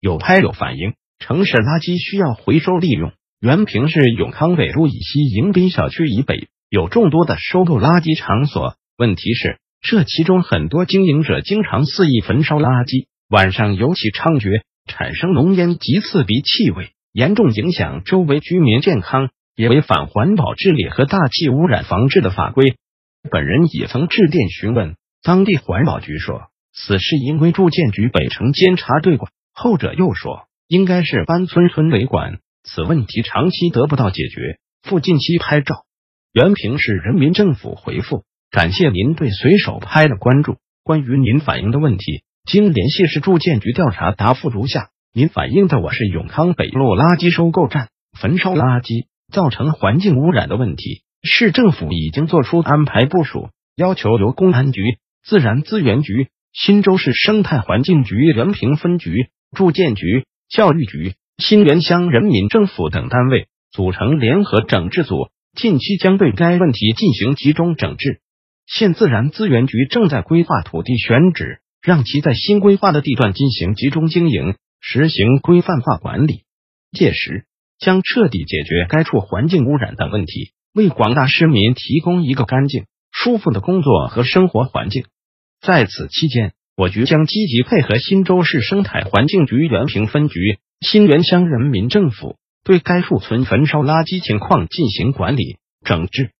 有拍有反映，城市垃圾需要回收利用。原平市永康北路以西迎宾小区以北有众多的收购垃圾场所，问题是这其中很多经营者经常肆意焚烧垃圾，晚上尤其猖獗，产生浓烟及刺鼻气味，严重影响周围居民健康，也违反环保治理和大气污染防治的法规。本人也曾致电询问，当地环保局说此事应归住建局北城监察队管。后者又说，应该是班村村委管，此问题长期得不到解决。附近期拍照，原平市人民政府回复：感谢您对随手拍的关注。关于您反映的问题，经联系市住建局调查，答复如下：您反映的我是永康北路垃圾收购站焚烧垃圾造成环境污染的问题，市政府已经做出安排部署，要求由公安局、自然资源局、新州市生态环境局原平分局。住建局、教育局、新源乡人民政府等单位组成联合整治组，近期将对该问题进行集中整治。县自然资源局正在规划土地选址，让其在新规划的地段进行集中经营，实行规范化管理。届时将彻底解决该处环境污染等问题，为广大市民提供一个干净、舒服的工作和生活环境。在此期间，我局将积极配合新州市生态环境局原平分局、新源乡人民政府，对该处存焚烧垃圾情况进行管理整治。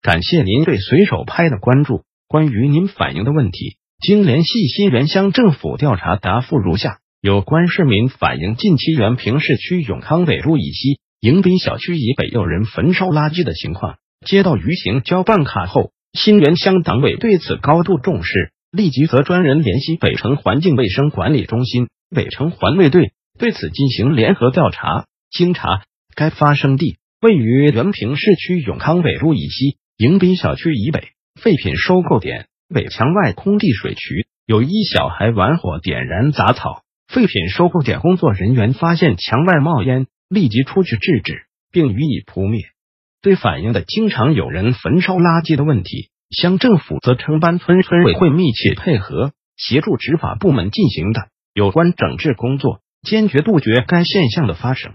感谢您对随手拍的关注。关于您反映的问题，经联系新源乡政府调查，答复如下：有关市民反映，近期原平市区永康北路以西迎宾小区以北有人焚烧垃圾的情况，接到舆情交办卡后，新源乡党委对此高度重视。立即责专人联系北城环境卫生管理中心、北城环卫队对此进行联合调查。经查，该发生地位于原平市区永康北路以西迎宾小区以北废品收购点北墙外空地水渠，有一小孩玩火点燃杂草。废品收购点工作人员发现墙外冒烟，立即出去制止，并予以扑灭。对反映的经常有人焚烧垃圾的问题。乡政府则承班村村委会密切配合，协助执法部门进行的有关整治工作，坚决杜绝该现象的发生。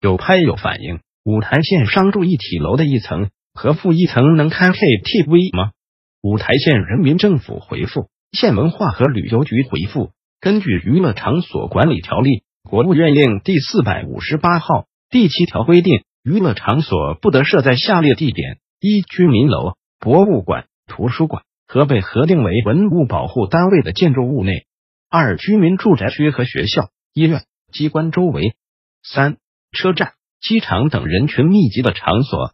有拍有反映，五台县商住一体楼的一层和负一层能开 KTV 吗？五台县人民政府回复，县文化和旅游局回复，根据娱乐场所管理条例，国务院令第四百五十八号第七条规定，娱乐场所不得设在下列地点：一、居民楼、博物馆。图书馆和被核定为文物保护单位的建筑物内；二、居民住宅区和学校、医院、机关周围；三、车站、机场等人群密集的场所；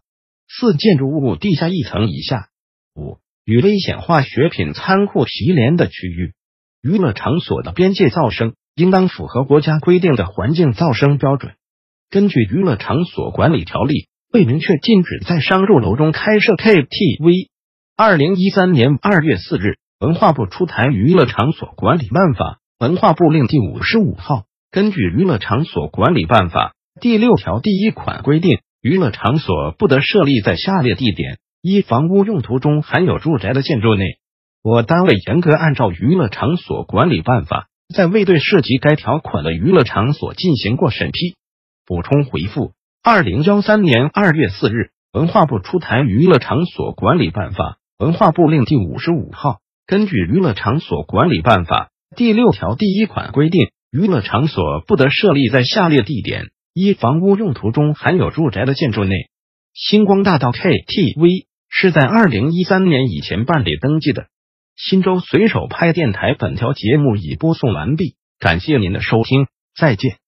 四、建筑物地下一层以下；五、与危险化学品仓库毗连的区域。娱乐场所的边界噪声应当符合国家规定的环境噪声标准。根据娱乐场所管理条例，未明确禁止在商住楼中开设 KTV。二零一三年二月四日，文化部出台《娱乐场所管理办法》文化部令第五十五号。根据《娱乐场所管理办法》第六条第一款规定，娱乐场所不得设立在下列地点：一、房屋用途中含有住宅的建筑内。我单位严格按照《娱乐场所管理办法》，在未对涉及该条款的娱乐场所进行过审批。补充回复：二零幺三年二月四日，文化部出台《娱乐场所管理办法》。文化部令第五十五号，根据《娱乐场所管理办法》第六条第一款规定，娱乐场所不得设立在下列地点：一、房屋用途中含有住宅的建筑内。星光大道 KTV 是在二零一三年以前办理登记的。新州随手拍电台本条节目已播送完毕，感谢您的收听，再见。